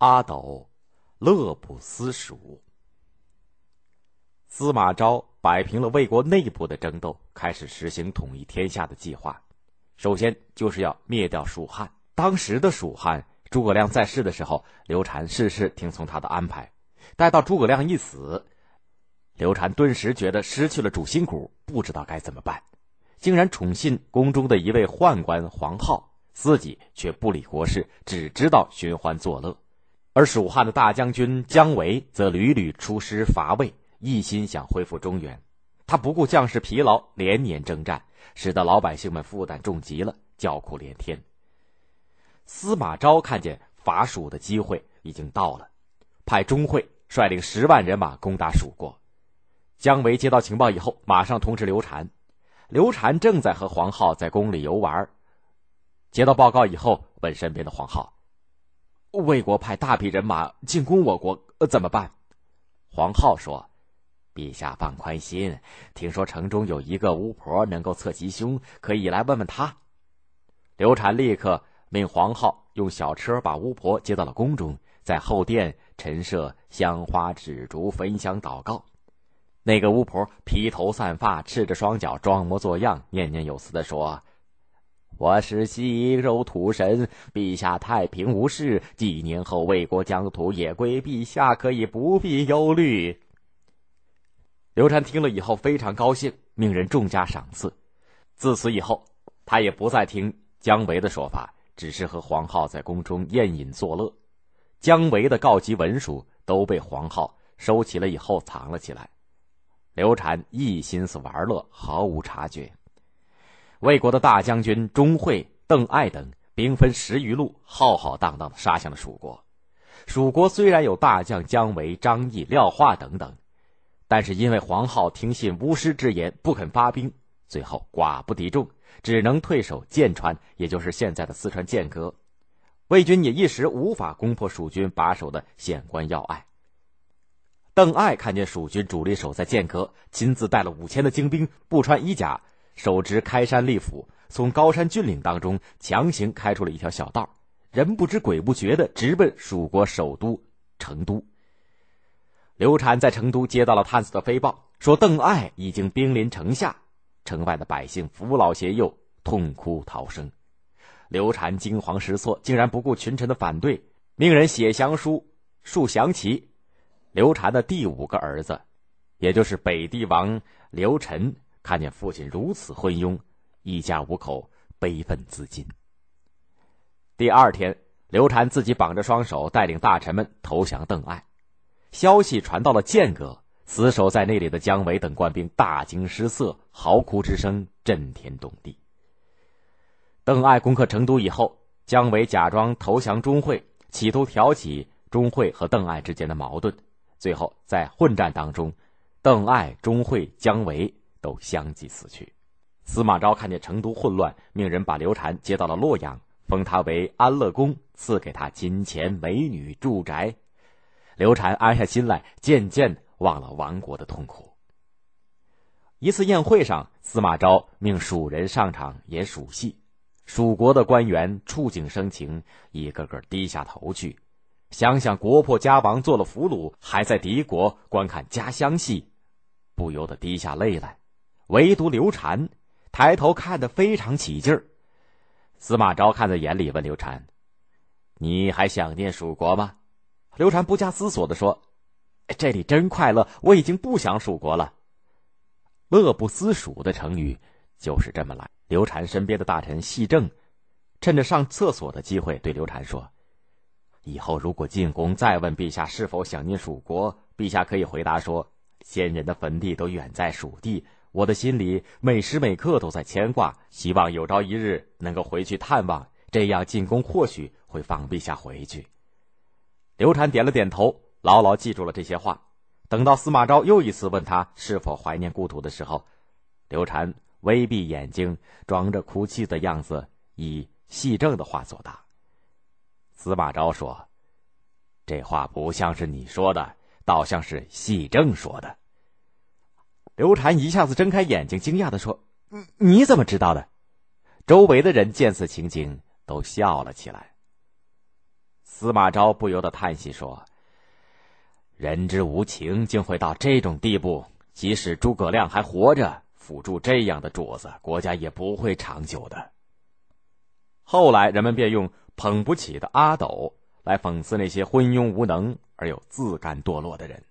阿斗乐不思蜀。司马昭摆平了魏国内部的争斗，开始实行统一天下的计划。首先就是要灭掉蜀汉。当时的蜀汉，诸葛亮在世的时候，刘禅事事听从他的安排。待到诸葛亮一死，刘禅顿时觉得失去了主心骨，不知道该怎么办，竟然宠信宫中的一位宦官黄皓，自己却不理国事，只知道寻欢作乐。而蜀汉的大将军姜维则屡屡出师伐魏。一心想恢复中原，他不顾将士疲劳，连年征战，使得老百姓们负担重极了，叫苦连天。司马昭看见伐蜀的机会已经到了，派钟会率领十万人马攻打蜀国。姜维接到情报以后，马上通知刘禅。刘禅正在和黄皓在宫里游玩，接到报告以后，问身边的黄皓：“魏国派大批人马进攻我国，怎么办？”黄皓说。陛下放宽心，听说城中有一个巫婆能够测吉凶，可以来问问她。刘禅立刻命黄皓用小车把巫婆接到了宫中，在后殿陈设香花纸烛，焚香祷告。那个巫婆披头散发，赤着双脚，装模作样，念念有词的说：“我是西周土神，陛下太平无事，几年后魏国疆土也归陛下，可以不必忧虑。”刘禅听了以后非常高兴，命人重加赏赐。自此以后，他也不再听姜维的说法，只是和黄浩在宫中宴饮作乐。姜维的告急文书都被黄浩收起了以后藏了起来。刘禅一心思玩乐，毫无察觉。魏国的大将军钟会、邓艾等兵分十余路，浩浩荡荡的杀向了蜀国。蜀国虽然有大将姜维、张翼、廖化等等。但是因为黄皓听信巫师之言，不肯发兵，最后寡不敌众，只能退守剑川，也就是现在的四川剑阁。魏军也一时无法攻破蜀军把守的险关要隘。邓艾看见蜀军主力守在剑阁，亲自带了五千的精兵，不穿衣甲，手执开山利斧，从高山峻岭当中强行开出了一条小道，人不知鬼不觉的直奔蜀国首都成都。刘禅在成都接到了探子的飞报，说邓艾已经兵临城下，城外的百姓扶老携幼，痛哭逃生。刘禅惊慌失措，竟然不顾群臣的反对，命人写降书，竖降旗。刘禅的第五个儿子，也就是北帝王刘晨，看见父亲如此昏庸，一家五口悲愤自尽。第二天，刘禅自己绑着双手，带领大臣们投降邓艾。消息传到了剑阁，死守在那里的姜维等官兵大惊失色，嚎哭之声震天动地。邓艾攻克成都以后，姜维假装投降钟会，企图挑起钟会和邓艾之间的矛盾。最后在混战当中，邓艾、钟会、姜维都相继死去。司马昭看见成都混乱，命人把刘禅接到了洛阳，封他为安乐公，赐给他金钱、美女、住宅。刘禅安下心来，渐渐忘了亡国的痛苦。一次宴会上，司马昭命蜀人上场演蜀戏，蜀国的官员触景生情，一个个低下头去。想想国破家亡，做了俘虏，还在敌国观看家乡戏，不由得滴下泪来。唯独刘禅抬头看得非常起劲儿。司马昭看在眼里，问刘禅：“你还想念蜀国吗？”刘禅不加思索的说：“这里真快乐，我已经不想蜀国了。”“乐不思蜀”的成语就是这么来。刘禅身边的大臣细正，趁着上厕所的机会对刘禅说：“以后如果进宫再问陛下是否想念蜀国，陛下可以回答说：先人的坟地都远在蜀地，我的心里每时每刻都在牵挂，希望有朝一日能够回去探望，这样进宫或许会放陛下回去。”刘禅点了点头，牢牢记住了这些话。等到司马昭又一次问他是否怀念故土的时候，刘禅微闭眼睛，装着哭泣的样子，以细正的话作答。司马昭说：“这话不像是你说的，倒像是细正说的。”刘禅一下子睁开眼睛，惊讶的说：“你你怎么知道的？”周围的人见此情景，都笑了起来。司马昭不由得叹息说：“人之无情，竟会到这种地步。即使诸葛亮还活着，辅助这样的主子，国家也不会长久的。”后来，人们便用“捧不起的阿斗”来讽刺那些昏庸无能而又自甘堕落的人。